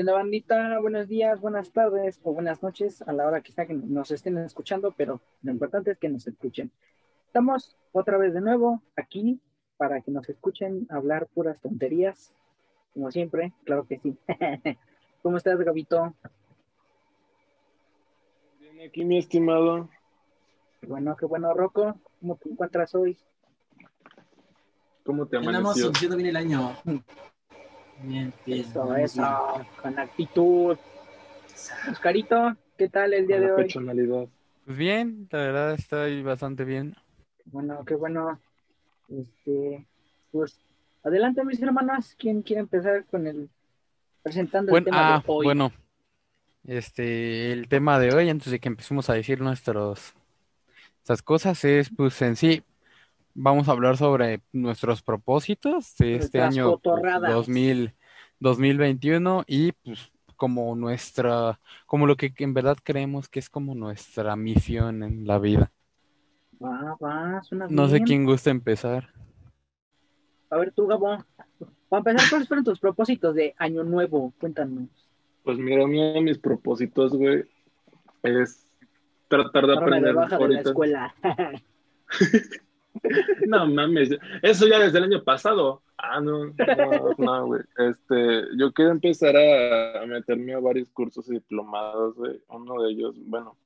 ¿Qué onda, bandita? Buenos días, buenas tardes o buenas noches a la hora que sea que nos estén escuchando, pero lo importante es que nos escuchen. Estamos otra vez de nuevo aquí para que nos escuchen hablar puras tonterías, como siempre, claro que sí. ¿Cómo estás, Gabito? Bien, aquí, mi estimado. Qué bueno, qué bueno, Rocco. ¿Cómo te encuentras hoy? ¿Cómo te Andamos amaneció? iniciando bien el año. Bien, bien. Eso, con actitud. Oscarito, ¿qué tal el día Con de hoy? personalidad. Pues bien, la verdad estoy bastante bien. Bueno, qué bueno. Este, pues, adelante, mis hermanas. ¿Quién quiere empezar con el presentando el tema ah, de hoy? bueno, este, el tema de hoy, antes de que empecemos a decir nuestros, estas cosas, es pues en sí, vamos a hablar sobre nuestros propósitos de este año pues, cotorradas. 2000, 2021 y pues como nuestra, como lo que en verdad creemos que es como nuestra misión en la vida. Va, va, suena No sé quién gusta empezar. A ver, tú, Gabo. Para empezar, ¿cuáles fueron tus propósitos de año nuevo? Cuéntanos. Pues mira, uno de mis propósitos, güey, es tratar de aprender baja de la escuela. No mames, eso ya desde el año pasado. Ah, no, no, no, güey. Este, yo quiero empezar a, meterme a varios cursos y diplomados, güey. Uno de ellos, bueno,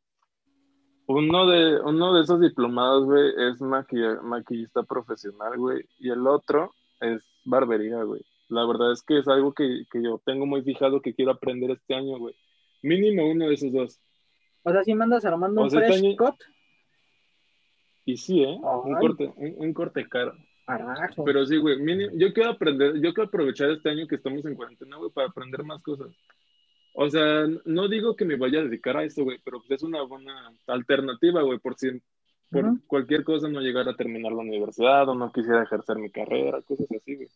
uno de, uno de esos diplomados, güey, es maquilla- maquillista profesional, güey. Y el otro es barbería, güey. La verdad es que es algo que, que yo tengo muy fijado que quiero aprender este año, güey. Mínimo uno de esos dos. o sea, si mandas armando un O sea, fresh este año- cut, Y sí, ¿eh? Un corte, un, un corte caro. carajo. Pero sí, güey, mínimo- yo quiero aprender, yo quiero aprovechar este año que estamos en cuarentena, güey, para aprender más cosas. O sea, no digo que me vaya a dedicar a eso, güey, pero pues es una buena alternativa, güey, por si por cualquier cosa no llegara a terminar la universidad o no quisiera ejercer mi carrera, cosas así, güey.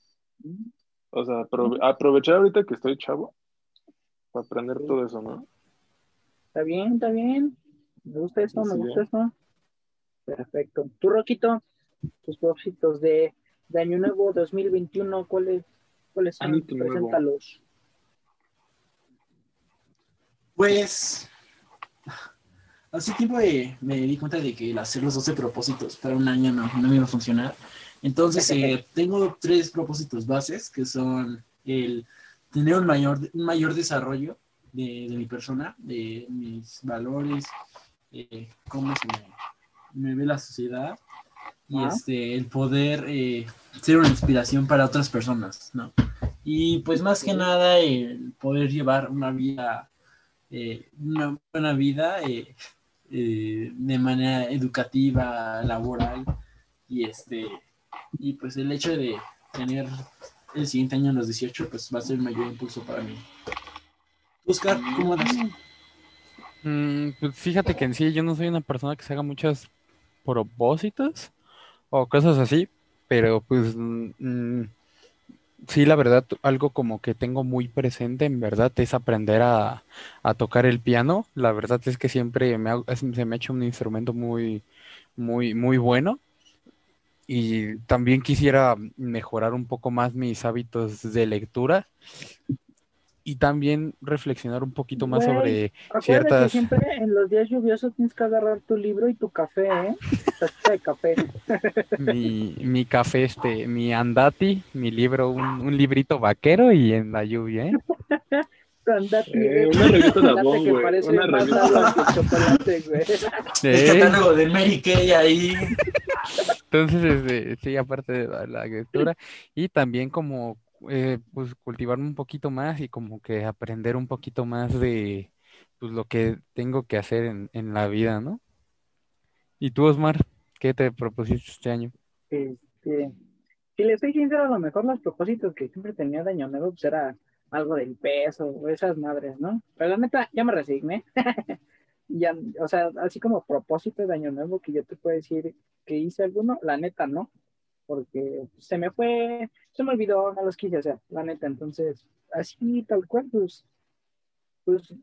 O sea, aprove- aprovechar ahorita que estoy chavo para aprender todo eso, ¿no? Está bien, está bien. Me gusta eso, me gusta eso. Perfecto. Tú, Roquito, tus propósitos de, de Año Nuevo 2021, ¿cuáles, cuáles son? Preséntalos. Pues, hace tiempo eh, me di cuenta de que el hacer los 12 propósitos para un año no, no me iba a funcionar. Entonces, eh, tengo tres propósitos bases, que son el tener un mayor, un mayor desarrollo de, de mi persona, de mis valores, eh, cómo se me, me ve la sociedad y Ah. este, el poder eh, ser una inspiración para otras personas, ¿no? Y pues más que nada el poder llevar una vida, eh, una buena vida eh, eh, de manera educativa, laboral y este y pues el hecho de tener el siguiente año a los 18 pues va a ser el mayor impulso para mí. Oscar, ¿cómo andas? Mm, pues fíjate que en sí yo no soy una persona que se haga muchos propósitos o cosas así, pero pues mm, sí, la verdad, algo como que tengo muy presente en verdad es aprender a, a tocar el piano. La verdad es que siempre me ha- se me ha hecho un instrumento muy, muy, muy bueno. Y también quisiera mejorar un poco más mis hábitos de lectura y también reflexionar un poquito más Güey, sobre Acuérdate que ciertas... siempre en los días lluviosos tienes que agarrar tu libro y tu café, ¿eh? De café. mi, mi café, este, mi andati, mi libro, un, un librito vaquero y en la lluvia, ¿eh? Andate, Eh, güey. una revista de Chocolate Avon, que güey, parece una más revista. agua que chocolate, güey. El Eh, catálogo de Mary Kay ahí. Entonces, este, sí, aparte de la, la lectura, y también como, eh, pues, cultivarme un poquito más y como que aprender un poquito más de, pues, lo que tengo que hacer en, en la vida, ¿no? ¿Y tú, Osmar, qué te propusiste este año? Este, si le soy sincero, a lo mejor los propósitos que siempre tenía de Año Nuevo, pues era algo del peso o esas madres, ¿no? Pero la neta, ya me resigné. Ya, o sea, así como propósito de Año Nuevo que yo te puedo decir que hice alguno, la neta no, porque se me fue, se me olvidó, no los quise hacer, la neta. Entonces, así tal cual, pues, pues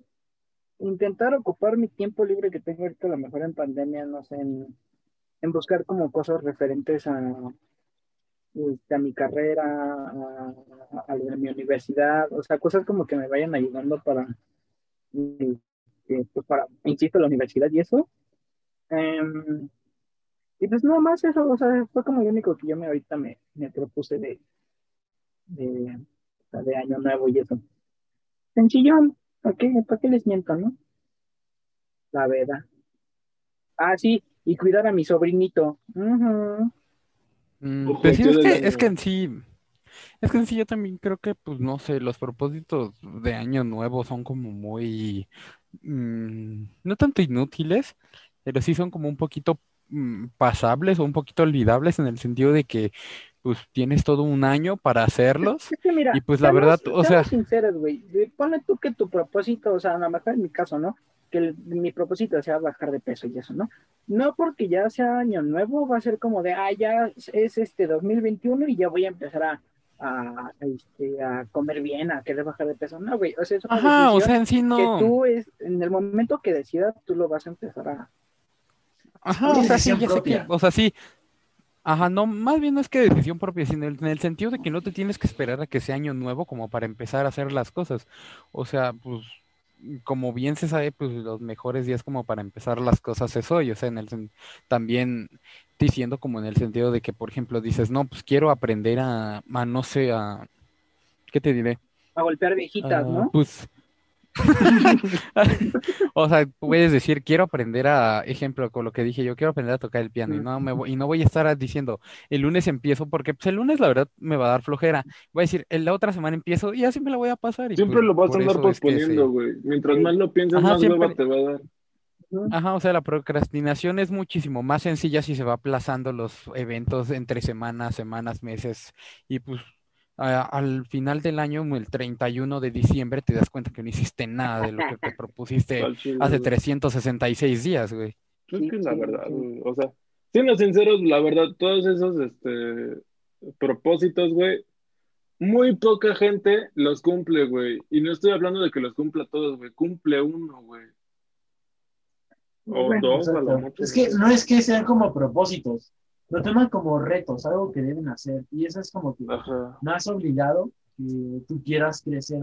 intentar ocupar mi tiempo libre que tengo ahorita, a lo mejor en pandemia, no sé, en, en buscar como cosas referentes a, este, a mi carrera, a, a, a mi universidad, o sea, cosas como que me vayan ayudando para, este, pues para, insisto, la universidad y eso. Em, y pues nada más eso, o sea, fue como lo único que yo me ahorita me, me propuse de, de, de año nuevo y eso. Sencillón, ¿para qué, ¿para qué les miento, no? La verdad. Ah, sí, y cuidar a mi sobrinito. Ujú. Mm, Ojo, pues sí, tú es que, es que en sí, es que en sí yo también creo que, pues no sé, los propósitos de año nuevo son como muy, mm, no tanto inútiles, pero sí son como un poquito pasables o un poquito olvidables en el sentido de que, pues tienes todo un año para hacerlos Es que mira, y pues la seamos- verdad, o sea, sinceros, güey. Ponle tú que tu propósito, o sea, a lo mejor en mi caso, ¿no? Que el- mi propósito sea bajar de peso y eso, ¿no? No porque ya sea año nuevo, va a ser como de, ah, ya es, es este 2021 y ya voy a empezar a, a, este, a comer bien, a querer bajar de peso. No, güey, o sea, es una ajá, o decisión sea, en sí que no, tú, es, en el momento que decidas, tú lo vas a empezar a... ajá, o sea, sí, decisión ya sé que, propia. o sea, sí, ajá, no, más bien no es que decisión propia, sino en el sentido de que no te tienes que esperar a que sea año nuevo como para empezar a hacer las cosas. O sea, pues, como bien se sabe, pues los mejores días como para empezar las cosas es hoy. O sea, en el también diciendo como en el sentido de que, por ejemplo, dices, no, pues quiero aprender a, a no sé, a, ¿qué te diré? a golpear viejitas, Ah, ¿no? Pues, o sea, puedes decir, quiero aprender a, ejemplo, con lo que dije yo, quiero aprender a tocar el piano y no me voy, y no voy a estar diciendo, el lunes empiezo, porque pues, el lunes la verdad me va a dar flojera. Voy a decir, "El- la otra semana empiezo y así me la voy a pasar. Y Siempre pues, lo vas a andar eso es que se- posponiendo, güey. Mientras más lo pienses, Ajá, más siempre- te va a dar. Ajá, o sea, la procrastinación es muchísimo más sencilla si se va aplazando los eventos entre semanas, semanas, meses, y pues a- al final del año, el 31 de diciembre, te das cuenta que no hiciste nada de lo que te propusiste hace güey. 366 días, güey. Es que es la verdad. O sea, siendo sinceros, la verdad, todos esos este, propósitos, güey, muy poca gente los cumple, güey. Y no estoy hablando de que los cumpla todos, güey. Cumple uno, güey. O Bueno, dos, a lo mucho. Es que no es que sean como propósitos, lo toman como retos, algo que deben hacer. Y eso es como que Ajá. más obligado que tú quieras crecer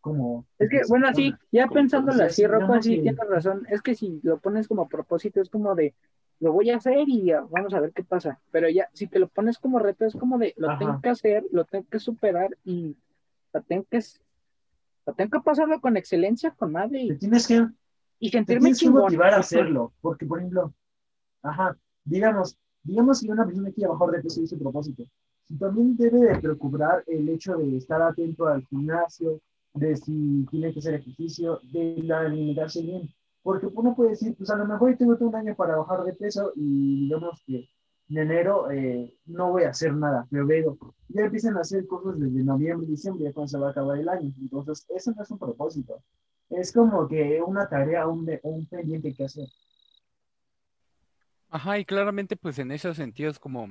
como... Es que, bueno, sí, ya pensándolo así, Rocco, sí que- tienes razón. Es que si lo pones como propósito, es como de, lo voy a hacer y ya, vamos a ver qué pasa. Pero ya, si te lo pones como reto, es como de, lo Ajá. tengo que hacer, lo tengo que superar y lo tengo que, lo tengo que pasarlo con excelencia, con madre Te y, tienes que y te tienes que motivar a hacerlo, porque por ejemplo, ajá, digamos, digamos que una persona quiere bajar de peso y es su propósito, y también debe de preocupar el hecho de estar atento al gimnasio, de si tiene que hacer ejercicio, de alimentarse bien, porque uno puede decir, pues a lo mejor tengo todo un año para bajar de peso y digamos que en enero eh, no voy a hacer nada, veo, ya empiezan a hacer cosas desde noviembre, diciembre, ya cuando se va a acabar el año, entonces eso no es un propósito. Es como que una tarea, un, un pendiente que hacer. Ajá, y claramente pues en esos sentidos como,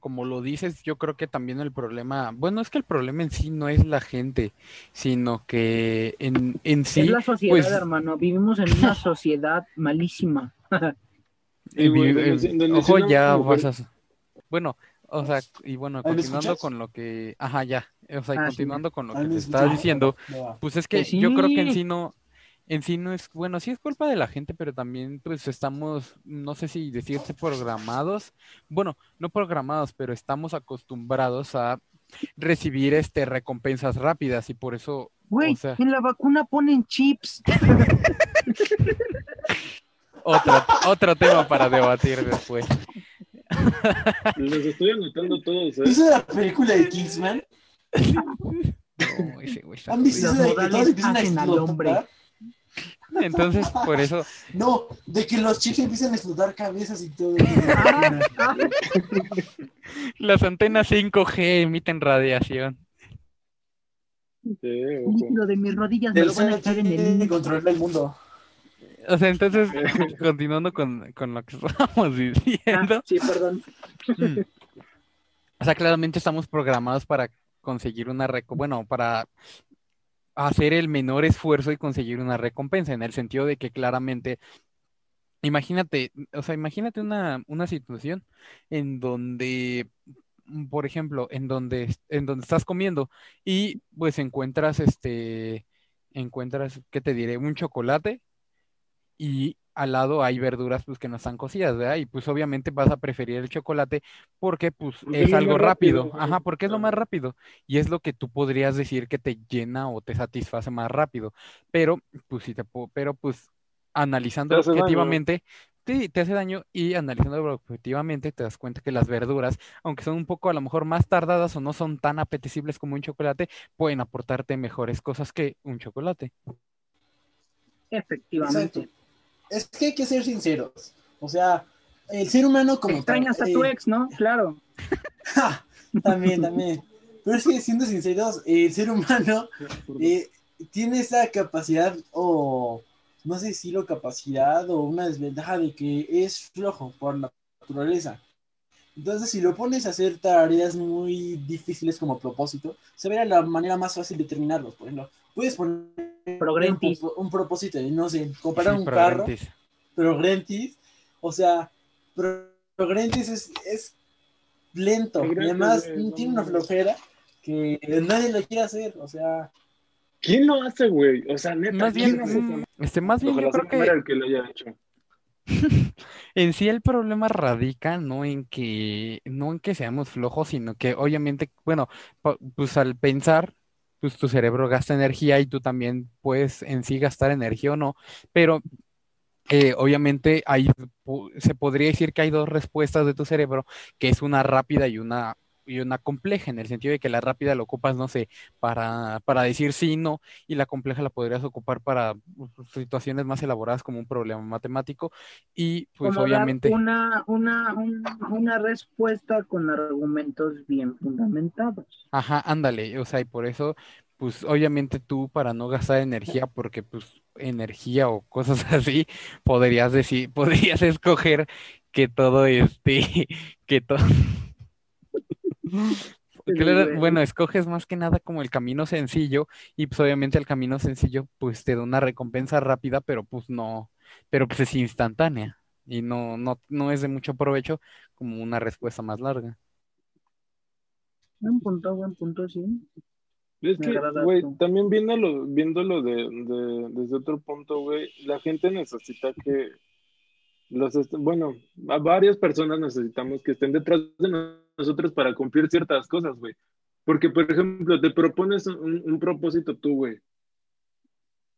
como lo dices, yo creo que también el problema, bueno, es que el problema en sí no es la gente, sino que en, en sí, es la sociedad, pues, hermano. Vivimos en una sociedad malísima. Ojo, ya vas mujer- a... Bueno, o sea, y bueno, ¿Ahí me continuando con lo que... Ajá, ya. O sea, y Ah, sí, continuando con lo que te estaba diciendo, pues es que Que yo creo que en sí no, en sí no es, bueno, sí es culpa de la gente, pero también pues estamos, no sé si decirte programados, bueno, no programados, pero estamos acostumbrados a recibir este recompensas rápidas y por eso, Güey, o sea, en la vacuna ponen chips. otro, otro tema para debatir después. Los estoy anotando todos, ¿eh? ¿Viste la película de Kingsman? No, ese güey está ¿Han visto esa que todos empiezan a al hombre. Entonces, por eso, No, de que los chips empiezan a explotar cabezas y todo. Las antenas 5G emiten radiación. Sí, líquido de mis rodillas me lo van a echar en el controla el mundo. O sea, entonces, continuando con, con lo que estábamos diciendo, Ah, sí, perdón. Mm. O sea, claramente estamos programados para conseguir una reco, bueno, para hacer el menor esfuerzo y conseguir una recompensa, en el sentido de que claramente imagínate, o sea, imagínate una, una situación en donde, por ejemplo, en donde, en donde estás comiendo y pues encuentras este, encuentras, ¿qué te diré? Un chocolate y al lado hay verduras pues que no están cocidas, ¿verdad? Y pues obviamente vas a preferir el chocolate porque pues Porque es algo rápido, rápido, ajá, porque es lo más rápido y es lo que tú podrías decir que te llena o te satisface más rápido, pero pues sí te puedo, pero pues daño. objetivamente, sí, te hace daño y analizándolo objetivamente te das cuenta que las verduras, aunque son un poco a lo mejor más tardadas o no son tan apetecibles como un chocolate, pueden aportarte mejores cosas que un chocolate. Efectivamente. Exacto. Es que hay que ser sinceros. O sea, el ser humano como tal, Extrañas a eh, tu ex, ¿no? Claro. Ja, también, también. Pero es que siendo sinceros, el ser humano eh, tiene esa capacidad o no sé si lo capacidad o una desventaja de que es flojo por la naturaleza. Entonces, si lo pones a hacer tareas muy difíciles como propósito, se verá la manera más fácil de terminarlos. Por ejemplo, puedes poner Progrentis. un, un propósito no sé, comprar Sí, un carro. Progrentis, o sea, Pro- Progrentis es, es lento y además tiene una flojera que nadie lo quiere hacer, o sea, ¿Quién lo hace, güey? O sea, neta, Más ¿quién bien, hace mm, eso? este, más bien yo creo que el que lo haya hecho. en sí el problema radica no en que, no en que seamos flojos, sino que obviamente, bueno, pues al pensar, pues tu cerebro gasta energía y tú también puedes en sí gastar energía o no, pero eh, obviamente pu- se podría decir que hay dos respuestas de tu cerebro, que es una rápida y una, y una compleja, en el sentido de que la rápida la ocupas, no sé, para, para decir sí y no, y la compleja la podrías ocupar para pues, situaciones más elaboradas como un problema matemático, y pues Como obviamente, una, una, un- una respuesta con argumentos bien fundamentados. ajá, ándale, o sea, y por eso, pues obviamente tú para no gastar energía, porque pues energía o cosas así, podrías decir, podrías escoger que todo este, que todo, Claro, bueno, escoges más que nada como el camino sencillo y pues obviamente el camino sencillo pues te da una recompensa rápida, pero pues no, pero pues es instantánea y no, no, no es de mucho provecho como una respuesta más larga. Buen punto, buen punto, sí. Es que, güey, también viéndolo, viéndolo de, de- desde otro punto, güey, la gente necesita que los, bueno, a varias personas necesitamos que estén detrás de nosotros para cumplir ciertas cosas, güey. Porque, por ejemplo, te propones un, un propósito tú, güey.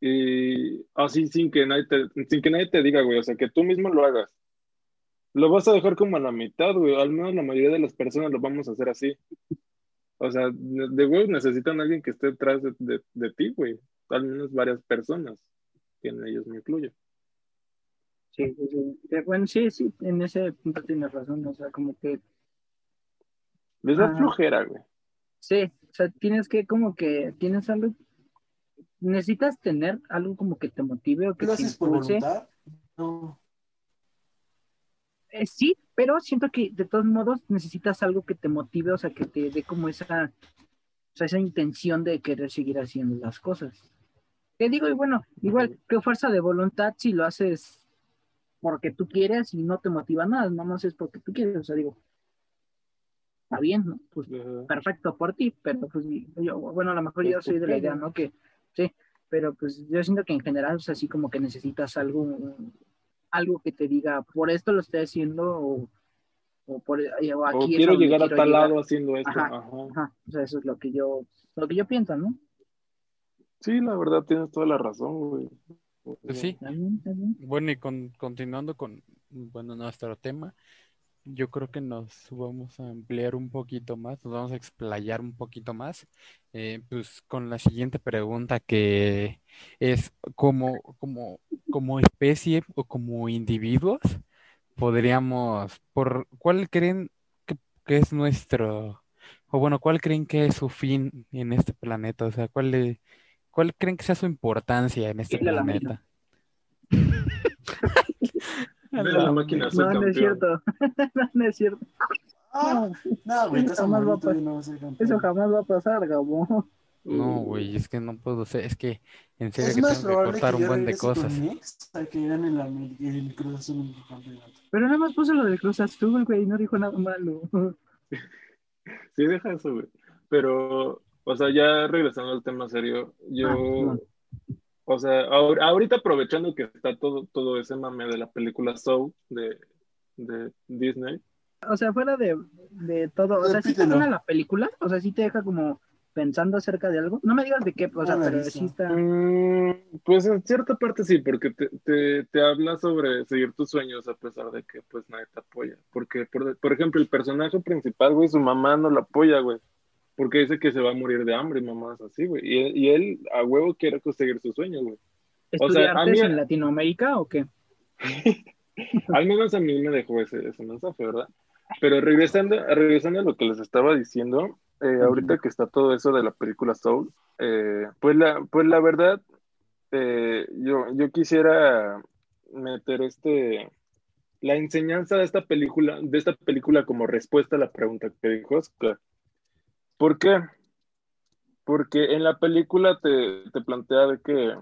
Y así sin que nadie te, sin que nadie te diga, güey, o sea, que tú mismo lo hagas. Lo vas a dejar como a la mitad, güey. Al menos la mayoría de las personas lo vamos a hacer así. O sea, de güey necesitan alguien que esté detrás de, de, de ti, güey. Al menos varias personas, que en ellos me incluyo. Sí, sí, sí. Eh, Bueno, sí, sí, en ese punto tienes razón. O sea, como que Les da Ah. flojera, güey. Sí, o sea, tienes que como que tienes algo, necesitas tener algo como que te motive o que ¿lo te haces por impulse. voluntad? No. Eh, sí, pero siento que de todos modos necesitas algo que te motive, o sea, que te dé como esa, o sea, esa intención de querer seguir haciendo las cosas. Te digo, y bueno, igual que fuerza de voluntad si lo haces porque tú quieres y no te motiva nada, nada más es porque tú quieres, o sea, digo, está bien, ¿no? Pues perfecto por ti, pero pues yo, bueno, a lo mejor yo soy de la idea, ¿no? Que sí, pero pues yo siento que en general es así como que necesitas algo, algo que te diga, por esto lo estoy haciendo o, o por o O aquí es quiero llegar a quiero tal llegar. lado haciendo esto. Ajá. Ajá. Ajá, o sea, eso es lo que yo, lo que yo pienso, ¿no? Sí, la verdad tienes toda la razón, güey. O Pues sí, bueno, y con, continuando con, bueno, nuestro tema, yo creo que nos vamos a ampliar un poquito más, nos vamos a explayar un poquito más, eh, pues con la siguiente pregunta que es como, como, como especie o como individuos, podríamos, por ¿cuál creen que, que es nuestro, o bueno, cuál creen que es su fin en este planeta? O sea, ¿cuál, le- cuál creen que sea su importancia en este Irle la la máquina No, no es cierto. no, no es cierto. Ah, no, güey, Eso jamás va a pasar. y no vas a ser campeón. Eso jamás va a pasar, Gabo. No, güey, es que no puedo ser, es que en serio Es que tengo que cortar que un buen de cosas. que la, el Cruz Azul campeonato. Pero nada más puso lo del Cruz Azul, güey, no dijo nada malo. Sí, deja eso, güey. Pero, o sea, ya regresando al tema serio, yo, Ah, no. O sea, ahor- ahorita aprovechando que está todo, todo ese mame de la película Soul de, de Disney, O sea, fuera de, de todo, o sea, sí te la película, o sea, sí te deja como pensando acerca de algo. No me digas de qué, o sea, la he pero sí está. Mm, pues en cierta parte sí, porque te, te, te habla sobre seguir tus sueños a pesar de que pues nadie te apoya. Porque, por, por ejemplo, el personaje principal, güey, su mamá no lo apoya, güey. Porque dice que se va a morir de hambre mamás así, güey. Y, él- y él a huevo quiere conseguir sus sueños, güey. o sea, ¿Estudiar a mí- en Latinoamérica o qué? Al menos a mí me dejó ese, ese mensaje, ¿verdad? Pero regresando, regresando a lo que les estaba diciendo, eh, ahorita que está todo eso de la película Soul, eh, pues, la, pues la verdad, eh, yo, yo quisiera meter este la enseñanza de esta película, de esta película como respuesta a la pregunta que dijo Oscar. ¿Por qué? Porque en la película te, te plantea de que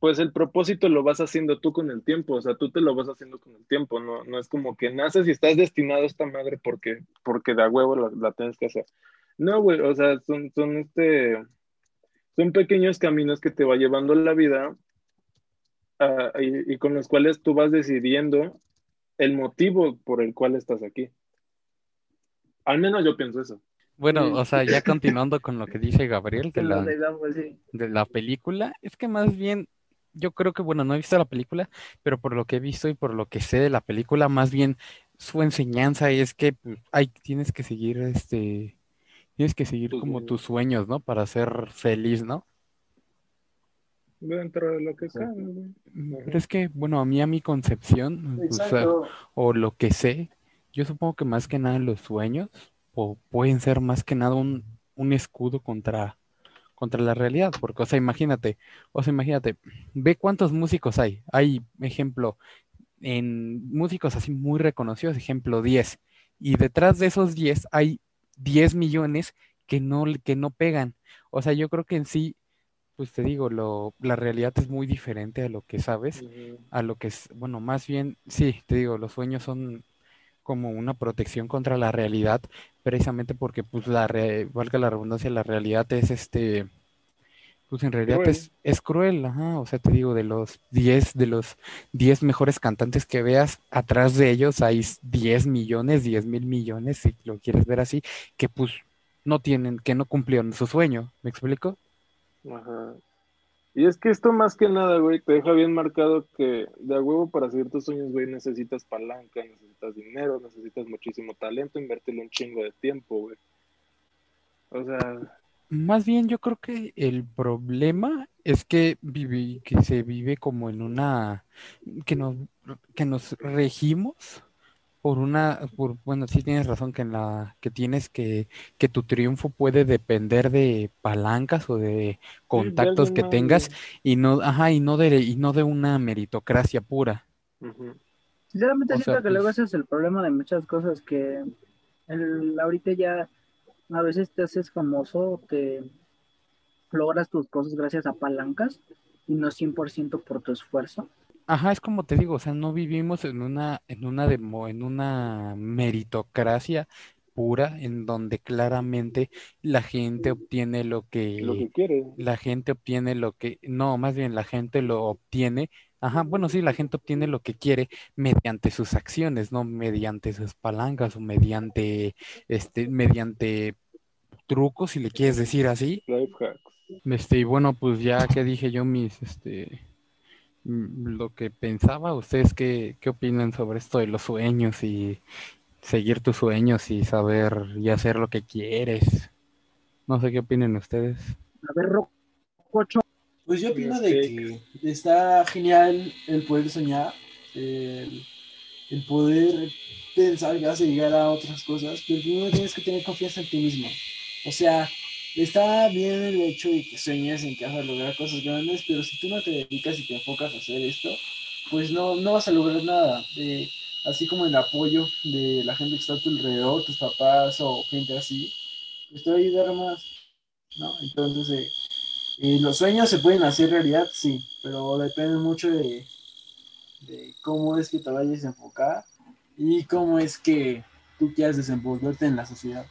pues el propósito lo vas haciendo tú con el tiempo, o sea, tú te lo vas haciendo con el tiempo, no, no es como que naces y estás destinado a esta madre porque, porque de a huevo la, tienes que hacer. No, güey, o sea, son, son este, son pequeños caminos que te va llevando la vida ah, y con los cuales tú vas decidiendo el motivo por el cual estás aquí. Al menos yo pienso eso. Bueno, o sea, ya continuando con lo que dice Gabriel de la, de la película, es que más bien, yo creo que, bueno, no he visto la película, pero por lo que he visto y por lo que sé de la película, más bien su enseñanza es que pues, hay, tienes que seguir, este, tienes que seguir como tus sueños, ¿no? Para ser feliz, ¿no? Dentro de lo que güey. Pero es que, bueno, a mí, a mi concepción, o sea, Exacto. o lo que sé, yo supongo que más que nada los sueños o pueden ser más que nada un, un escudo contra, contra la realidad, porque, o sea, imagínate, o sea, imagínate, ve cuántos músicos hay. Hay, ejemplo, en músicos así muy reconocidos, ejemplo 10, y detrás de esos 10 hay 10 millones que no, que no pegan. O sea, yo creo que en sí, pues te digo, lo, la realidad es muy diferente a lo que sabes a lo que es, bueno, más bien, sí, te digo, los sueños son como una protección contra la realidad, precisamente porque, pues, la, re- valga la redundancia, la realidad es este, pues en realidad Cruel. es, es cruel, ajá, o sea, te digo, de los 10, de los 10 mejores cantantes que veas, atrás de ellos hay 10 millones, 10 mil millones, si lo quieres ver así, que pues no tienen, que no cumplieron su sueño, ¿me explico? Ajá. Y es que esto más que nada, güey, te deja bien marcado que de a huevo para seguir tus sueños, güey, necesitas palanca, necesitas dinero, necesitas muchísimo talento, invertirle un chingo de tiempo, güey. O sea, Más bien yo creo que el problema es que vivi- que se vive como en una que nos que nos regimos por una por bueno, sí tienes razón que en la que tienes que que tu triunfo puede depender de palancas o de contactos que tengas y no ajá, y no de y no de una meritocracia pura. Sinceramente O siento sea, que luego pues- ese es el problema de muchas cosas que el, ahorita ya a veces te haces famoso, te logras tus cosas gracias a palancas y no 100% por tu esfuerzo. Ajá, es como te digo, o sea, no vivimos en una, en una demo, en una meritocracia pura, en donde claramente la gente obtiene lo que, Lo que quiere. la gente obtiene lo que, no, más bien la gente lo obtiene, ajá, bueno, sí, la gente obtiene lo que quiere mediante sus acciones, no mediante sus palancas o mediante, este, mediante trucos, si le quieres decir así. Life hacks. Este, y bueno, pues ya que dije yo mis, este, lo que pensaba, ¿ustedes qué, qué opinan sobre esto de los sueños y seguir tus sueños y saber y hacer lo que quieres? No sé qué opinen ustedes. A ver, Rococho, Pues yo opino de que está genial el poder soñar, el, el poder pensar que vas a llegar a otras cosas, pero primero tienes que tener confianza en ti mismo. O sea, está bien el hecho de que sueñes en que vas a lograr cosas grandes, pero si tú no te dedicas y te enfocas a hacer esto, pues no, no vas a lograr nada. Eh, así como el apoyo de la gente que está a tu alrededor, tus papás o gente así, pues te va a ayudar más. ¿no? Entonces, eh, eh, los sueños se pueden hacer realidad, sí, pero depende mucho de, de cómo es que te vayas a enfocar y cómo es que tú quieras desenvolverte en la sociedad.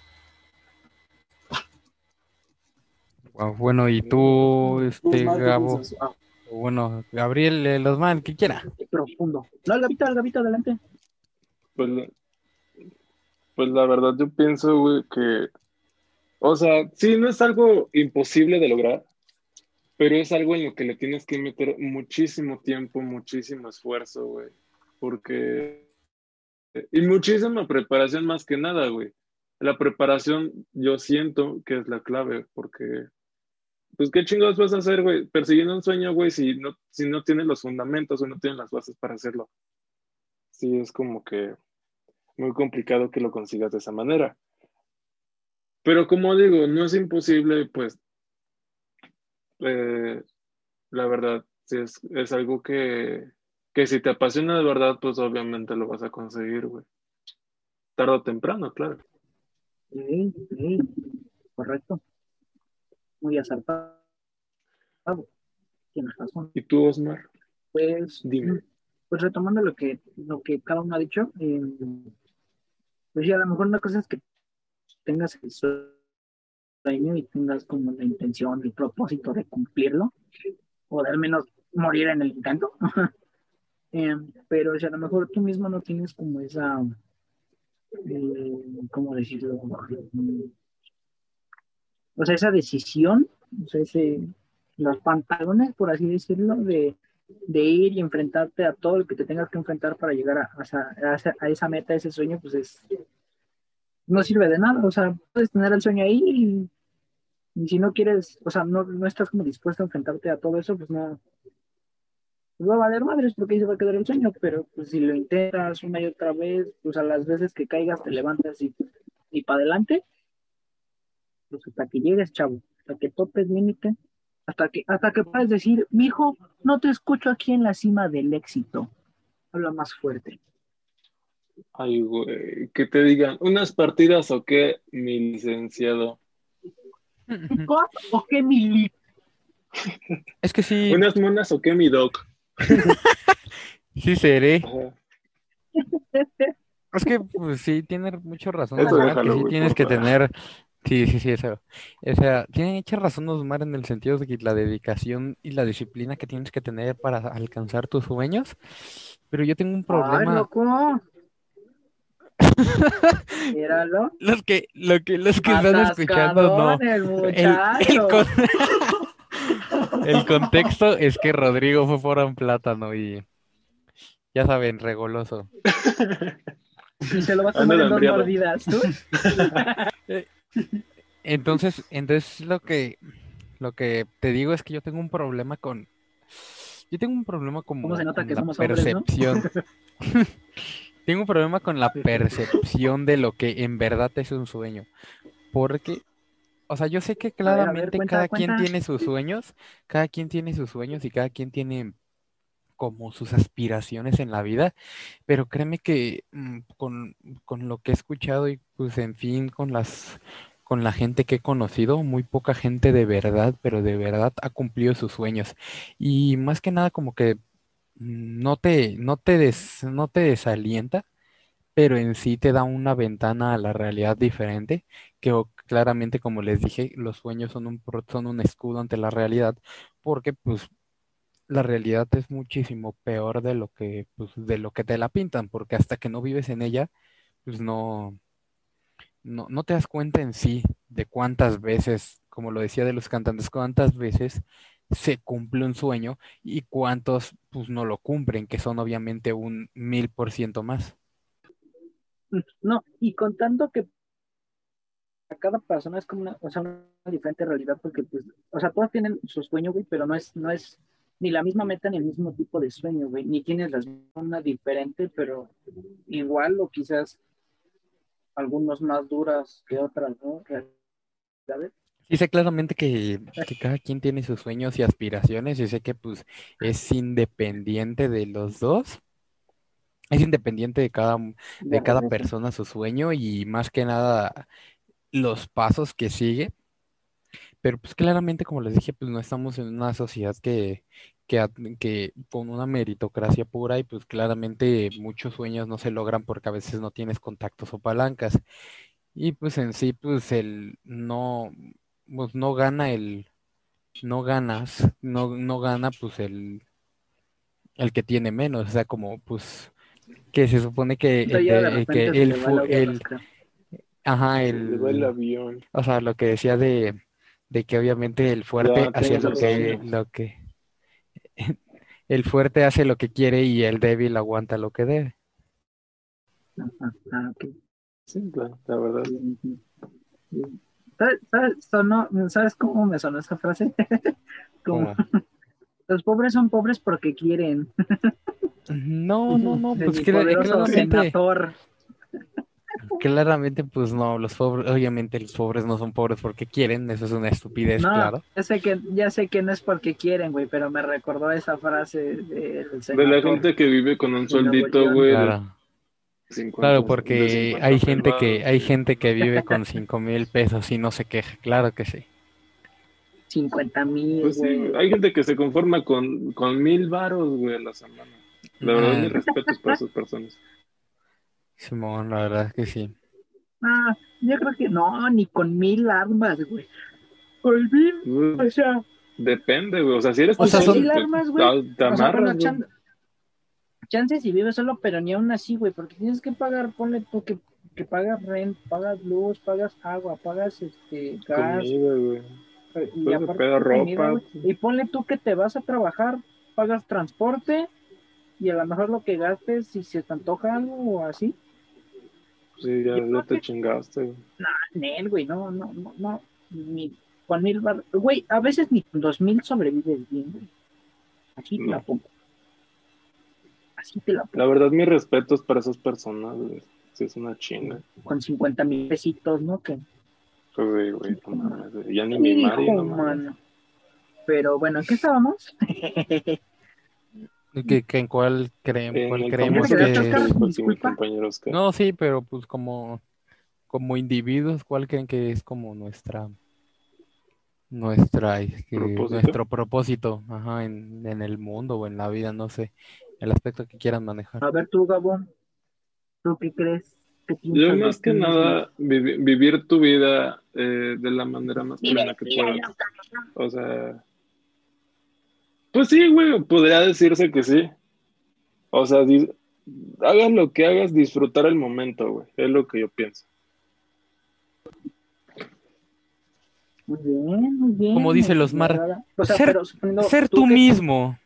Wow, bueno, y tú, este, Osmar, ¿qué Gabo, piensas? Ah, bueno, Gabriel, eh, los man, que quiera. qué profundo. No, el Gabito, el Gabito, adelante. Pues, pues la verdad yo pienso, güey, que, o sea, sí, no es algo imposible de lograr, pero es algo en lo que le tienes que meter muchísimo tiempo, muchísimo esfuerzo, güey, porque, y muchísima preparación más que nada, güey. La preparación yo siento que es la clave, porque, pues, ¿qué chingados vas a hacer, güey? Persiguiendo un sueño, güey, si no, si no tienes los fundamentos o no tienes las bases para hacerlo. Sí, es como que muy complicado que lo consigas de esa manera. Pero como digo, no es imposible, pues eh, la verdad, sí es, es algo que, que si te apasiona de verdad, pues obviamente lo vas a conseguir, güey. Tarde o temprano, claro. Sí, sí, correcto. Muy acertado. Tienes razón. ¿Y tú, Osmar? Pues, Dime. pues retomando lo que, lo que cada uno ha dicho, eh, pues sí, a lo mejor una cosa es que tengas el sueño y tengas como la intención, el propósito de cumplirlo, o de al menos morir en el intento. Eh, pero si a lo mejor tú mismo no tienes como esa, eh, ¿cómo decirlo? O sea, esa decisión, o sea, ese, los pantalones, por así decirlo, de, de ir y enfrentarte a todo lo que te tengas que enfrentar para llegar a, a a esa- meta, ese sueño, pues es, no sirve de nada. O sea, puedes tener el sueño ahí y, y si no quieres, o sea, no, no estás como dispuesto a enfrentarte a todo eso, pues no, pues va a valer madres porque ahí se va a quedar el sueño, pero pues si lo intentas una y otra vez, pues a las veces que caigas te levantas y, y para adelante, pues hasta que llegues, chavo, hasta que topes límite, hasta que, hasta que puedas decir, mijo, no te escucho aquí en la cima del éxito. Habla más fuerte. Ay, güey, que te digan, ¿unas partidas o qué, mi licenciado? ¿God o qué mili? Es que sí, ¿Unas monas o qué, mi doc? sí seré. Ajá. Es que pues sí, tiene mucha razón, Eso déjalo, que sí güey, tienes que tener, sí, sí, sí, eso. O sea, tiene mucha razón Osmar en el sentido de que la dedicación y la disciplina que tienes que tener para alcanzar tus sueños, pero yo tengo un Ay, problema. loco. Míralo. Los que, lo que, los que están escuchando, no. El El, con- el contexto es que Rodrigo fue por un plátano y ya saben, regoloso. Y se lo vas a tomar en dos mordidas, ¿tú? Entonces, entonces lo que lo que te digo es que yo tengo un problema con yo tengo un problema como ¿Cómo se nota con que la somos hombres, no? percepción. Tengo un problema con la percepción de lo que en verdad es un sueño. Porque, o sea, yo sé que ver, a ver, claramente cuenta, cada quien tiene sus sueños, cada quien tiene sus sueños y cada quien tiene como sus aspiraciones en la vida, pero créeme que mm, con, con lo que he escuchado y pues en fin, con las con la gente que he conocido, muy poca gente de verdad, pero de verdad ha cumplido sus sueños. Y más que nada como que mm, no te, no te des- no te desalienta, pero en sí te da una ventana a la realidad diferente, que o- claramente, como les dije, los sueños son un, son un escudo ante la realidad, porque pues la realidad es muchísimo peor de lo que, pues, de lo que te la pintan, porque hasta que no vives en ella, pues no, no, no te das cuenta en sí de cuántas veces, como lo decía de los cantantes, cuántas veces se cumple un sueño y cuántos pues no lo cumplen, que son obviamente un mil por ciento más. No, y contando que cada persona es como una, o sea, una diferente realidad, porque pues, o sea, todas tienen su sueño, güey, pero no es, no es ni la misma meta ni el mismo tipo de sueño, güey, ni tienes las una diferente, pero igual o quizás algunos más duras que otras, ¿no? ¿Sabes? Sí sé claramente que, que cada quien tiene sus sueños y aspiraciones y sé que pues es independiente de los dos. Es independiente de cada, de cada persona su sueño y más que nada los pasos que sigue. Pero pues claramente, como les dije, pues no estamos en una sociedad que, que, con una meritocracia pura y pues claramente muchos sueños no se logran porque a veces no tienes contactos o palancas. Y pues en sí, pues el no, pues no gana el, no ganas, no, no gana pues el, el que tiene menos, o sea, como pues que se supone que, Entonces ya de de- repente que se el, el, ca- ajá, el el, avión. o sea, lo que decía de, de que obviamente el fuerte hace lo que, lo que, el fuerte hace lo que quiere y el débil aguanta lo que debe. Ah, ok. Sí, claro, la verdad. ¿Sabes, sabes, sonó- ¿sabes cómo me sonó esa frase? Como, los pobres son pobres porque quieren. no, no, no, pues claramente, senador. Claramente, pues no, los pobres, obviamente los pobres no son pobres porque quieren, eso es una estupidez, No, claro. ya sé que, ya sé que no es porque quieren, güey, pero me recordó esa frase del De la gente que vive con un de sueldito, güey, de Claro. 50, Claro, de porque 50 hay gente que, hay gente que vive con cinco mil pesos y no se queja, claro que sí. 50 mil, Pues sí, hay gente que se conforma con, con mil varos, güey, a la semana. La verdad, Ah. mis respetos para esas personas. Simón, la verdad es que sí. Ah, yo creo que no, ni con mil armas, güey. Con mil, Güey, o sea, Depende, güey. O sea, si eres O sea, son- te- armas, güey. te, o sea, amarras, bueno, güey. chan- chance si vives solo, pero ni aún así, güey, porque tienes que pagar, ponle tú que, que pagas rent, pagas luz, pagas agua, pagas este gas, Comida, güey. y pues, aparte pedo, tu comida, ropa. güey. y ponle tú que te vas a trabajar, pagas transporte, y a lo mejor lo que gastes, si se te antoja algo o así, Sí, ya, ya te que- chingaste. Nel, güey, no, no, no, no, ni con mil bar... Güey, a veces ni con dos mil sobrevives bien, güey. Así te No. la pongo. Así te la pongo. La verdad, mis respetos para esas personas, güey. Sí, es una chinga. Con 50 mil pesitos, ¿no? Que Pues, güey, güey, no. Ya ni mi madre, no mano. Pero bueno, ¿en qué estábamos? ¿Qué, qué- en cuál, creem- En cuál el creemos que Oscar. No, sí, pero pues como, como individuos, ¿cuál creen que es como nuestra, nuestra, este, ¿Propósito? nuestro propósito, ajá, en, en el mundo o en la vida, no sé, el aspecto que quieran manejar? A ver tú, Gabón, ¿tú qué crees? ¿Qué Yo más que nada vivi- vivir tu vida eh, de la manera más plena que puedas. O sea, pues sí, güey, podría decirse que sí. O sea, hagas lo que hagas, disfrutar el momento, güey. Es lo que yo pienso. Muy bien, muy bien. Como dice me- los mar- agrada. O sea, ser- pero suponiendo Ser tú que- mismo.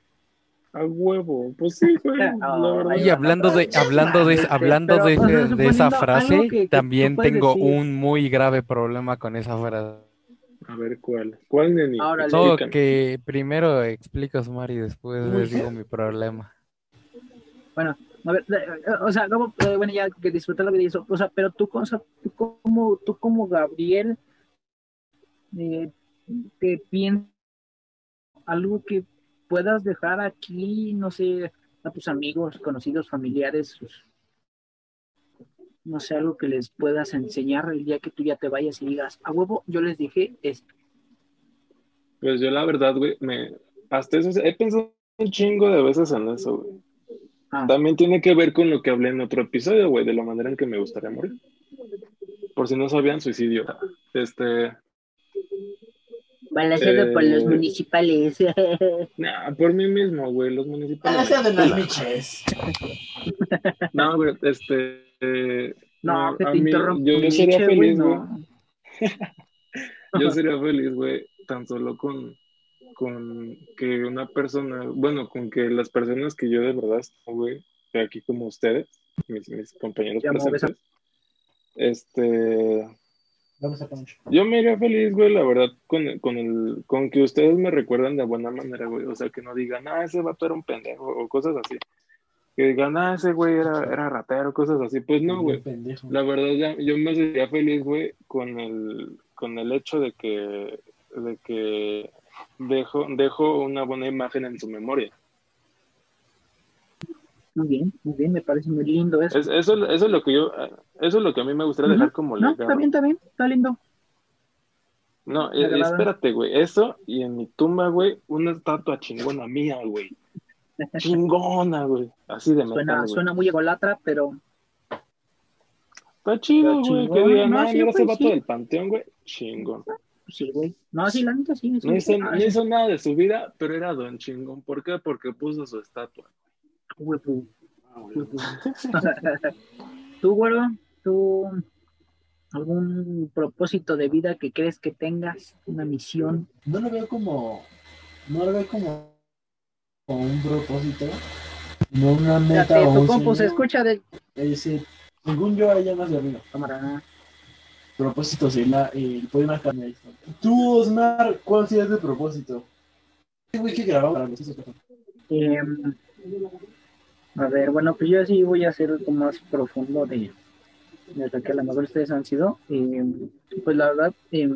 A huevo, pues sí, güey. La verdad. ay, Y hablando de, hablando de, Este, hablando pero, de, esa frase, algo que- que también tengo decir. un muy grave problema con esa frase. A ver cuál. ¿Cuál, neni? Órale. No, que primero explicas, Mari, y después Muy les digo mi problema. A ver, eh, o sea, Gabo, eh, bueno, ya que disfrutar la vida y eso, o sea, pero tú, o sea, tú como, tú como Gabriel, eh, te piensas algo que puedas dejar aquí, no sé, a tus amigos, conocidos, familiares, sus- no sé, algo que les puedas enseñar el día que tú ya te vayas y digas, a huevo, yo les dije esto. Pues yo la verdad, güey, me... Hasta eso, he pensado un chingo de veces en eso, güey. Ah. También tiene que ver con lo que hablé en otro episodio, güey, de la manera en que me gustaría morir. Por si no sabían, suicidio. Este... Balacero por los Eh. municipales. Nah, por mí mismo, güey, los municipales. Palacio de las Miches. No, güey, este... eh, no, que a te mí-. Yo, yo sería feliz, güey. no. Yo sería feliz, güey, tan solo con, con que una persona, bueno, con que las personas que yo de verdad estoy, güey, aquí como ustedes, mis, mis compañeros presentes, este, Vamos a Poncho. yo me iría feliz, güey, la verdad, con, con, el, con que ustedes me recuerdan de buena manera, güey, o sea, que no digan, ah, ese vato era un pendejo, o cosas así, que digan, ah, ese güey era, era ratero, cosas así, pues no, güey, la verdad, ya, yo me sentiría feliz, güey, con el, con el hecho de que, de que dejo, dejo una buena imagen en su memoria. Muy bien, muy bien, me parece muy lindo eso. Es- eso, eso es lo que yo, eso es lo que a mí me gustaría dejar como No, está bien, está bien, está lindo. No, eh, agrada. espérate, güey. Eso y en mi tumba, güey, una estatua chingona mía, güey. Chingona, güey. Así de metal, Suena, suena muy egolatra, pero Está chido, güey. Que digan, no, ah, mira ese vato del panteón, güey. Chingón. sí, güey. No, sí, la neta sí. sí. No hizo, Ah, no hizo nada de su vida, pero era don chingón. ¿Por qué? Porque puso su estatua. Pues. Tú, güero, tú, algún propósito de vida que crees que tengas, una misión. No lo veo como. No lo veo como, como un propósito. No una meta Fíjate, o tu un compu se escucha de Ese, según yo, allá más de arriba. cámara. Propósito sería el poder marcar mi historia. Tú, Osmar, ¿cuál sería tu propósito? Sí, güey, que grabamos para los Eh, a ver, bueno, pues yo sí voy a hacer algo más profundo de, de lo que a lo mejor ustedes han sido. Eh, pues la verdad, eh,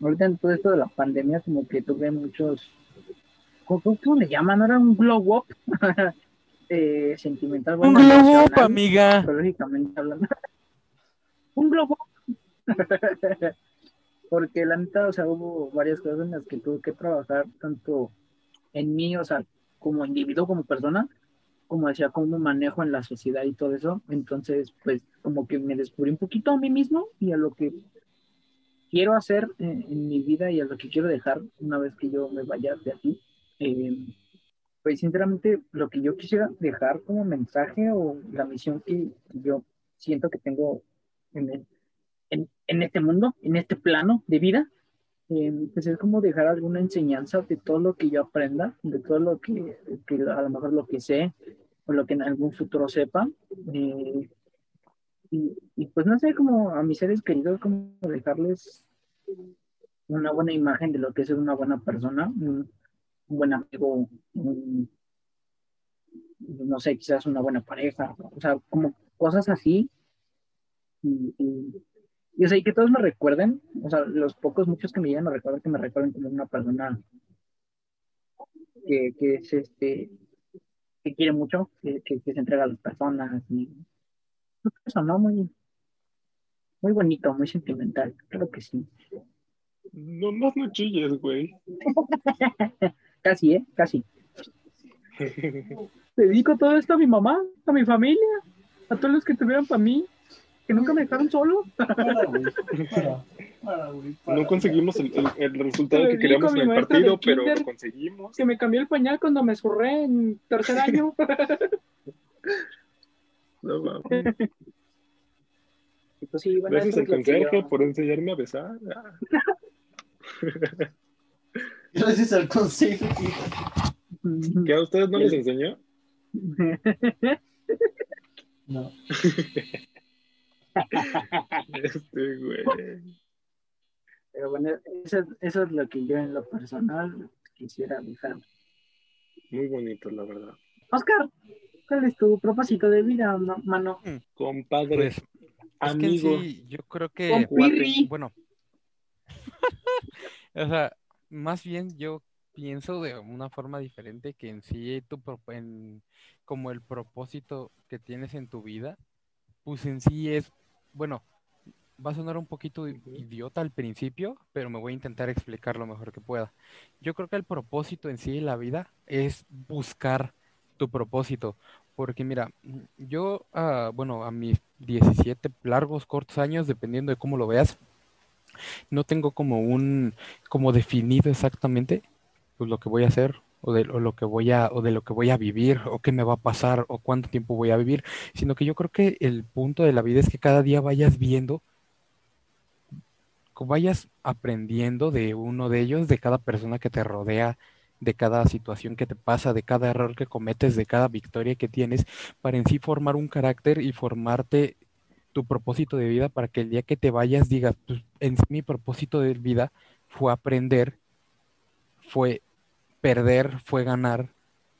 ahorita en todo esto de la pandemia, como que tuve muchos. ¿Cómo, cómo le llaman? ¿No era un glow up? eh, sentimental. Un emocional, amiga. psicológicamente hablando. un globo. Porque la neta, o sea, hubo varias cosas en las que tuve que trabajar tanto en mí, o sea, como individuo, como persona, como decía, cómo manejo en la sociedad y todo eso. Entonces, pues, como que me descubrí un poquito a mí mismo y a lo que quiero hacer en, en mi vida y a lo que quiero dejar una vez que yo me vaya de aquí. Eh, pues, sinceramente, lo que yo quisiera dejar como mensaje o la misión que yo siento que tengo en, el- en, en este mundo, en este plano de vida, eh, pues es como dejar alguna enseñanza de todo lo que yo aprenda, de todo lo que, que a lo mejor lo que sé o lo que en algún futuro sepa. eh, y, y pues no sé, como a mis seres queridos, como dejarles una buena imagen de lo que es una buena persona, un, un buen amigo, un- no sé, quizás una buena pareja, o sea, como cosas así. Y, y, y, o sea, y que todos me recuerden, o sea, los pocos, muchos que me llegan a recordar, que me recuerden como una persona que, que es este, que quiere mucho, que, que, que se entrega a las personas y eso, ¿no? Muy, muy bonito, muy sentimental, creo que sí. No más no chilles, güey. Casi, ¿eh? Casi. Dedico todo esto a mi mamá, a mi familia, a todos los que tuvieron para mí, que nunca me dejaron solo. Para, güey. Para, para, güey. para. No conseguimos el, el- el resultado que queríamos en el partido, pero lo conseguimos. Que me cambió el pañal cuando me zurré en tercer año. No, mames. Pues sí, Gracias al que conserje por enseñarme a besar. Gracias al consejo. ¿Qué a ustedes no les enseñó? No. Este, güey. Pero bueno, eso, eso es lo que yo en lo personal quisiera dejar. Muy bonito, la verdad. Oscar, ¿cuál es tu propósito de vida, ma- mano? Compadre, Pues, es que sí, yo creo que, bueno, o sea, más bien yo pienso de una forma diferente que en sí tu en- como el propósito que tienes en tu vida, pues en sí es, bueno, va a sonar un poquito idiota al principio, pero me voy a intentar explicar lo mejor que pueda. Yo creo que el propósito en sí de la vida es buscar tu propósito, porque mira, yo, ah, bueno, a mis 17 largos, cortos años, dependiendo de cómo lo veas, no tengo como un, como definido exactamente pues lo que voy a hacer o de lo que voy a o de lo que voy a vivir o qué me va a pasar o cuánto tiempo voy a vivir, sino que yo creo que el punto de la vida es que cada día vayas viendo vayas aprendiendo de uno de ellos, de cada persona que te rodea, de cada situación que te pasa, de cada error que cometes, de cada victoria que tienes, para en sí formar un carácter y formarte tu propósito de vida para que el día que te vayas digas, pues, en mi propósito de vida fue aprender, fue perder, fue ganar,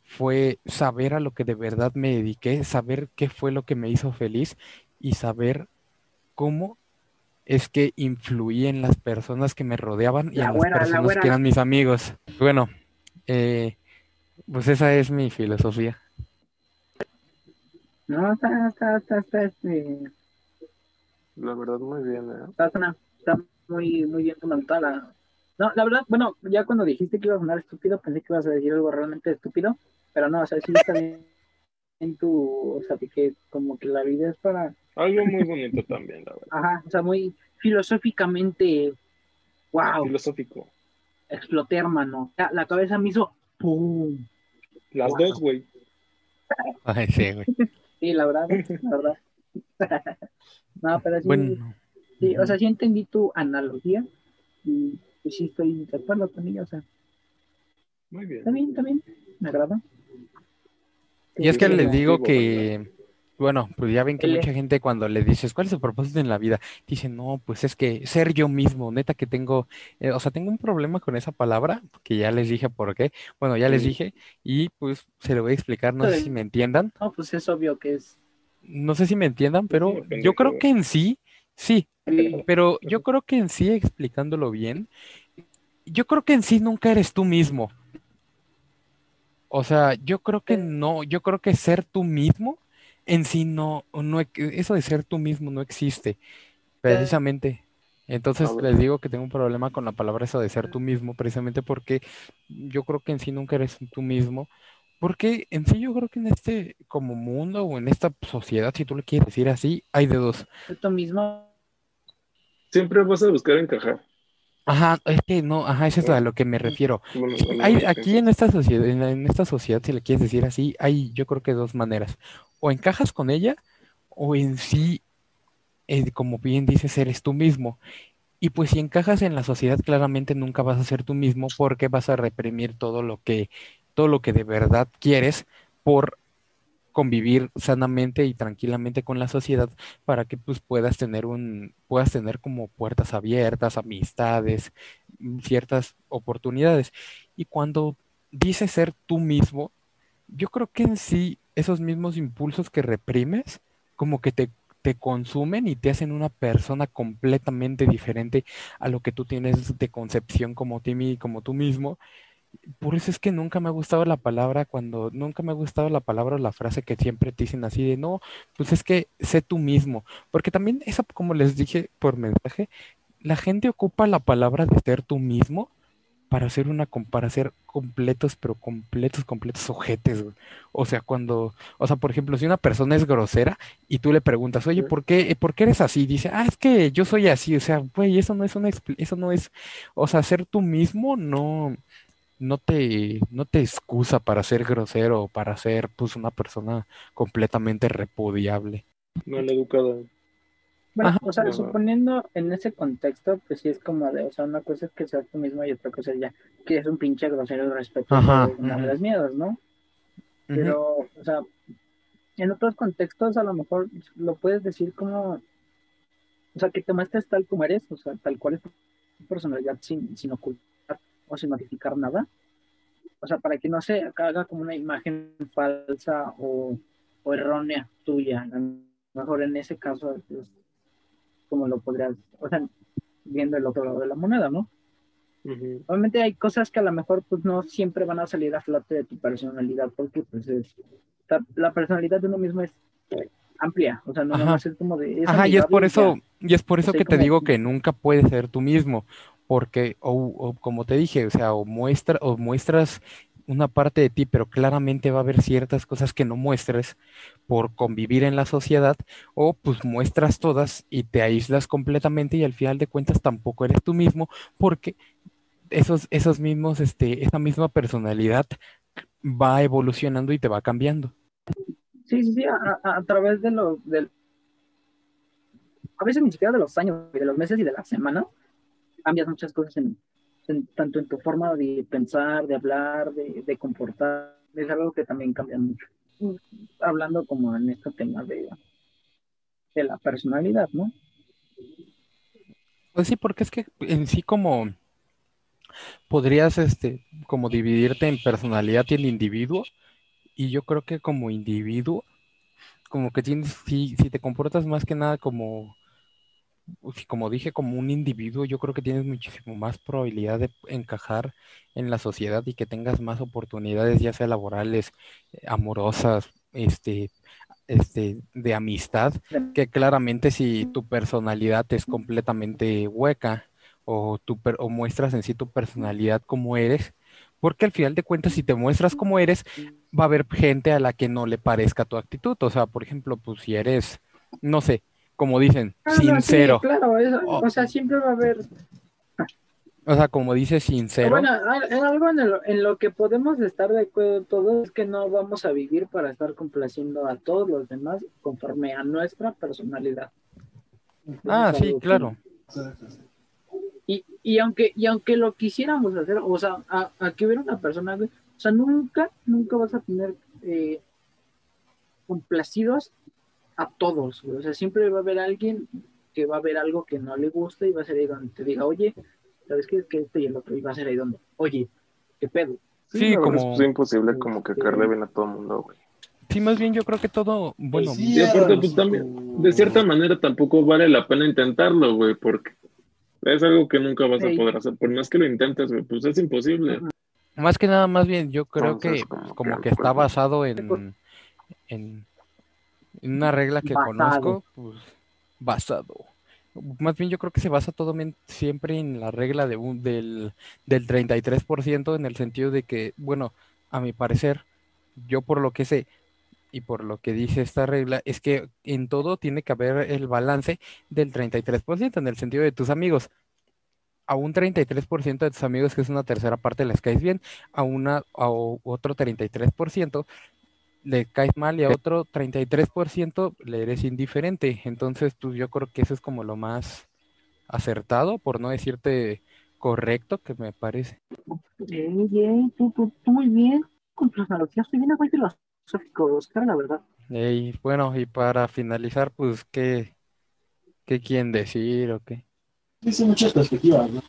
fue saber a lo que de verdad me dediqué, saber qué fue lo que me hizo feliz y saber cómo es que influí en las personas que me rodeaban y La en las la personas que eran mis amigos. Bueno, eh, pues esa es mi filosofía. No, está, está, está, está, este, La verdad, muy bien, ¿eh? está, está, está muy, muy bien fundamentada. No, la verdad, bueno, ya cuando dijiste que iba a sonar estúpido, pensé que ibas a decir algo realmente estúpido, pero no, o sea, sí está bien en tu, o sea, que como que la vida es para... Algo muy bonito también, la verdad. Ajá, o sea, muy filosóficamente, wow. Filosófico. Exploté, hermano. La, la cabeza me hizo, ¡pum! Las Wow. dos, güey. Ay, sí, güey. Sí, la verdad, la verdad. no, pero sí, Bueno, sí, o sea, sí entendí tu analogía y pues, sí estoy de acuerdo con ella, o sea, Muy bien. está bien, está bien, me agrada. y es que les no, digo que, bueno, pues ya ven que mucha gente cuando le dices, ¿cuál es su propósito en la vida? Dicen, no, pues es que ser yo mismo, neta que tengo, eh, o sea, tengo un problema con esa palabra, que ya les dije por qué, bueno, ya les dije, y pues se lo voy a explicar, no sé si me entiendan, No, pues es obvio que es. no sé si me entiendan, pero depende yo creo que en sí, sí, pero yo creo que en sí, explicándolo bien, yo creo que en sí nunca eres tú mismo. O sea, yo creo que no, yo creo que ser tú mismo en sí no, no, eso de ser tú mismo no existe, precisamente. Entonces les digo que tengo un problema con la palabra eso de ser tú mismo, precisamente porque yo creo que en sí nunca eres tú mismo, porque en sí yo creo que en este como mundo o en esta sociedad, si tú le quieres decir así, hay de dos. mismo. Siempre vas a buscar encajar. Ajá, es que no, ajá, eso es a lo que me refiero. Bueno, bueno, Hay, aquí en esta sociedad, en, en esta sociedad, si le quieres decir así, hay yo creo que dos maneras. O encajas con ella, o en sí, eh, como bien dices, eres tú mismo. Y pues si encajas en la sociedad, claramente nunca vas a ser tú mismo porque vas a reprimir todo lo que, todo lo que de verdad quieres por convivir sanamente y tranquilamente con la sociedad para que pues puedas tener un, puedas tener como puertas abiertas, amistades, mm, ciertas oportunidades. Y cuando dices ser tú mismo, yo creo que en sí esos mismos impulsos que reprimes, como que te, te consumen y te hacen una persona completamente diferente a lo que tú tienes de concepción como, ti, como tú mismo. Por eso es que nunca me ha gustado la palabra cuando, nunca me ha gustado la palabra o la frase que siempre te dicen así de no, pues es que sé tú mismo. Porque también eso, como les dije por mensaje, la gente ocupa la palabra de ser tú mismo para hacer una, para hacer completos, pero completos, completos ojetes, güey. O sea, cuando, o sea, por ejemplo, si una persona es grosera y tú le preguntas, oye, ¿por qué, por qué eres así? Dice, ah, es que yo soy así, o sea, güey, eso no es una, eso no es, o sea, ser tú mismo no, no te, no te excusa para ser grosero o para ser, pues, una persona completamente repudiable. Maleducada. Bueno, Ajá. o sea, suponiendo en ese contexto, pues sí es como de, o sea, una cosa es que sea tú mismo y otra cosa es ya que es un pinche grosero Ajá, una de ujú. las miedos, ¿no? Pero, o sea, en otros contextos a lo mejor lo puedes decir como, o sea, que te muestres tal como eres, o sea, tal cual es tu personalidad sin, sin ocultar o sin modificar nada. O sea, para que no se haga como una imagen falsa o, o errónea tuya. A lo mejor en ese caso es como lo podrías, o sea, viendo el otro lado de la moneda, ¿no? Obviamente hay cosas que a lo mejor pues no siempre van a salir a flote de tu personalidad porque pues es la, la personalidad de uno mismo es amplia, o sea, no Ajá. nomás es como de es Ajá, y es por eso, ya. y es por eso que te digo que nunca puedes ser tú mismo, porque, o, o como te dije, o sea, o muestra, o muestras una parte de ti, pero claramente va a haber ciertas cosas que no muestres por convivir en la sociedad, o pues muestras todas y te aíslas completamente y al final de cuentas tampoco eres tú mismo, porque esos, esos mismos, este, esa misma personalidad va evolucionando y te va cambiando. Sí, sí, sí, a, través de los del a veces ni siquiera de los años, de los meses y de la semana, cambias muchas cosas en, en- tanto en tu forma de pensar, de hablar, de, de comportar, es algo que también cambia mucho. Hablando como en este tema de, de la personalidad, ¿no? Pues sí, porque es que en sí como podrías este como dividirte en personalidad y en individuo y yo creo que como individuo como que tienes si, si te comportas más que nada como como dije como un individuo yo creo que tienes muchísimo más probabilidad de encajar en la sociedad y que tengas más oportunidades ya sea laborales eh, amorosas este este de amistad que claramente si tu personalidad es completamente hueca o, tu o muestras en sí tu personalidad como eres, porque al final de cuentas si te muestras como eres, va a haber gente a la que no le parezca tu actitud, o sea, por ejemplo, pues si eres, no sé, como dicen, Ah, sí, sincero, claro, eso- Oh. o sea, siempre va a haber o sea, como dices sincero, Bueno, al- en algo en lo, en lo que podemos estar de acuerdo todos es que no vamos a vivir para estar complaciendo a todos los demás conforme a nuestra personalidad. ah, sí, claro, Y, y aunque y aunque lo quisiéramos hacer, o sea, a, a que hubiera una persona, o sea, nunca, nunca vas a tener eh, complacidos a todos, güey. O sea, siempre va a haber alguien que va a ver algo que no le gusta y va a ser ahí donde te diga, oye, ¿sabes qué? Es que esto y el otro, y va a ser ahí donde, oye, ¿qué pedo? Sí, como- Es imposible como que caerle bien a todo el mundo, güey. sí, más bien yo creo que todo, bueno, sí, Y aparte, Yes. pues también, de cierta manera tampoco vale la pena intentarlo, güey, porque es algo que nunca vas a poder hacer. Por más que lo intentes, güey, pues es imposible. Más que nada, más bien, yo creo Entonces, que como como que que está basado en, en, en una regla que Basado. conozco, pues basado. Más bien yo creo que se basa todo siempre en la regla de un, del, del 33% en el sentido de que, bueno, a mi parecer, yo por lo que sé y por lo que dice esta regla, es que en todo tiene que haber el balance del 33% en el sentido de tus amigos. A un 33% de tus amigos, que es una tercera parte, les caes bien a una a otro 33% le caes mal y a otro 33% le eres indiferente. Entonces, pues yo creo que eso es como lo más acertado, por no decirte correcto, que me parece. Ey, ey, tú, tú, tú muy bien con tus analogías, estoy bien muy filosófico, Oscar, la verdad. Y bueno, y para finalizar, pues, ¿qué, qué quieren decir o qué? Dice muchas perspectivas, ¿no?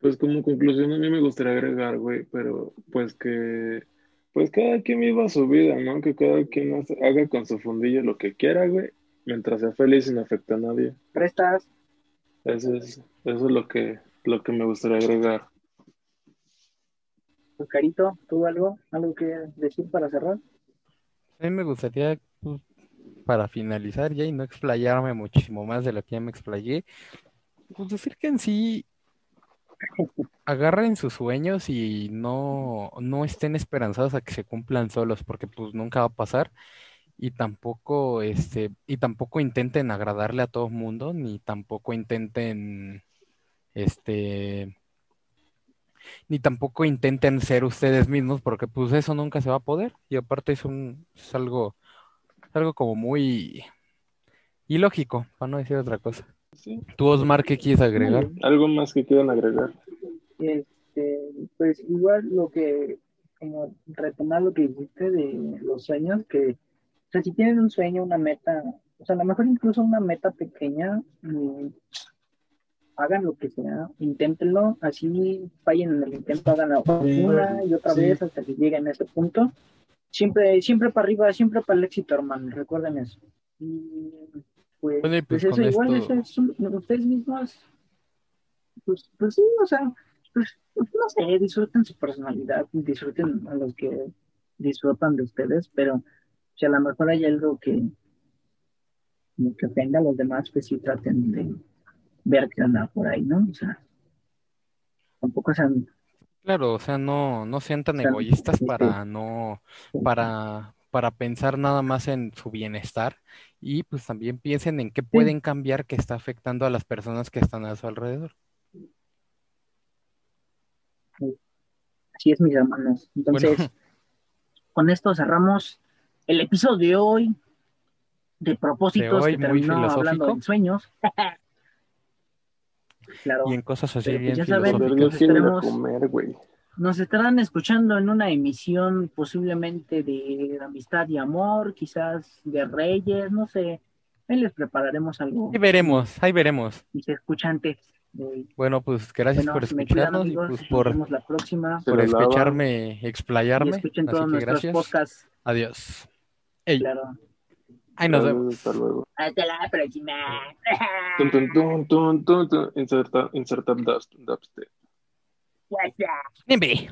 Pues como conclusión a mí me gustaría agregar, güey, pero pues que pues cada quien viva su vida, ¿no? Que cada quien haga con su fundillo lo que quiera, güey, mientras sea feliz y no afecte a nadie. Prestas, Eso es, eso es lo que, lo que me gustaría agregar. Oscarito, ¿tú algo? ¿Algo que decir para cerrar? A mí me gustaría, pues, para finalizar ya y no explayarme muchísimo más de lo que ya me explayé, pues decir que en sí agarren sus sueños y no, no estén esperanzados a que se cumplan solos, porque pues nunca va a pasar. Y tampoco, este, y tampoco intenten agradarle a todo el mundo, ni tampoco intenten, este, ni tampoco intenten ser ustedes mismos, porque pues eso nunca se va a poder. Y aparte es un, es algo, es algo como muy ilógico, para no decir otra cosa. Sí. ¿Tú, Osmar, qué quieres agregar? ¿Algo más que quieran agregar? Este, pues igual lo que, como retomar lo que dijiste de los sueños, que, o sea, si tienen un sueño, una meta, o sea, a lo mejor incluso una meta pequeña, mm, hagan lo que sea, inténtenlo, así fallen en el intento, Sí, una y otra sí. vez hasta que lleguen a ese punto. Siempre, siempre para arriba, siempre para el éxito, hermano, recuerden eso. Y pues, Bueno, pues pues eso, igual esto- eso es un- ustedes mismos, pues, pues sí, o sea, pues, pues, no sé, disfruten su personalidad, disfruten a los que disfrutan de ustedes, pero si a lo mejor hay algo que, que ofenda a los demás, pues sí traten de ver qué anda por ahí, ¿no? O sea, tampoco sean Claro, o sea, no, no sean tan egoístas para no, para, para pensar nada más en su bienestar y pues también piensen en qué pueden cambiar que está afectando a las personas que están a su alrededor. Así es, mis hermanos. Entonces, Bueno. con esto cerramos el episodio de hoy de propósitos hoy, que terminó hablando filosófico. en sueños. claro. Y en cosas así Pero, pues, bien ya esperemos- comer, güey. Nos estarán escuchando en una emisión posiblemente de amistad y amor, quizás de reyes, no sé. Ahí les prepararemos algo. Ahí veremos, ahí veremos. Mis escuchantes. de- Bueno, pues gracias Bueno, por cuidan, escucharnos y pues por, la próxima. Por escucharme Y explayarme. escuchen Así todos que nuestros gracias. podcasts. Adiós. Ey, Claro. ahí nos vemos. Hasta luego. Hasta la próxima. Tun, tun, What's that? Nimby.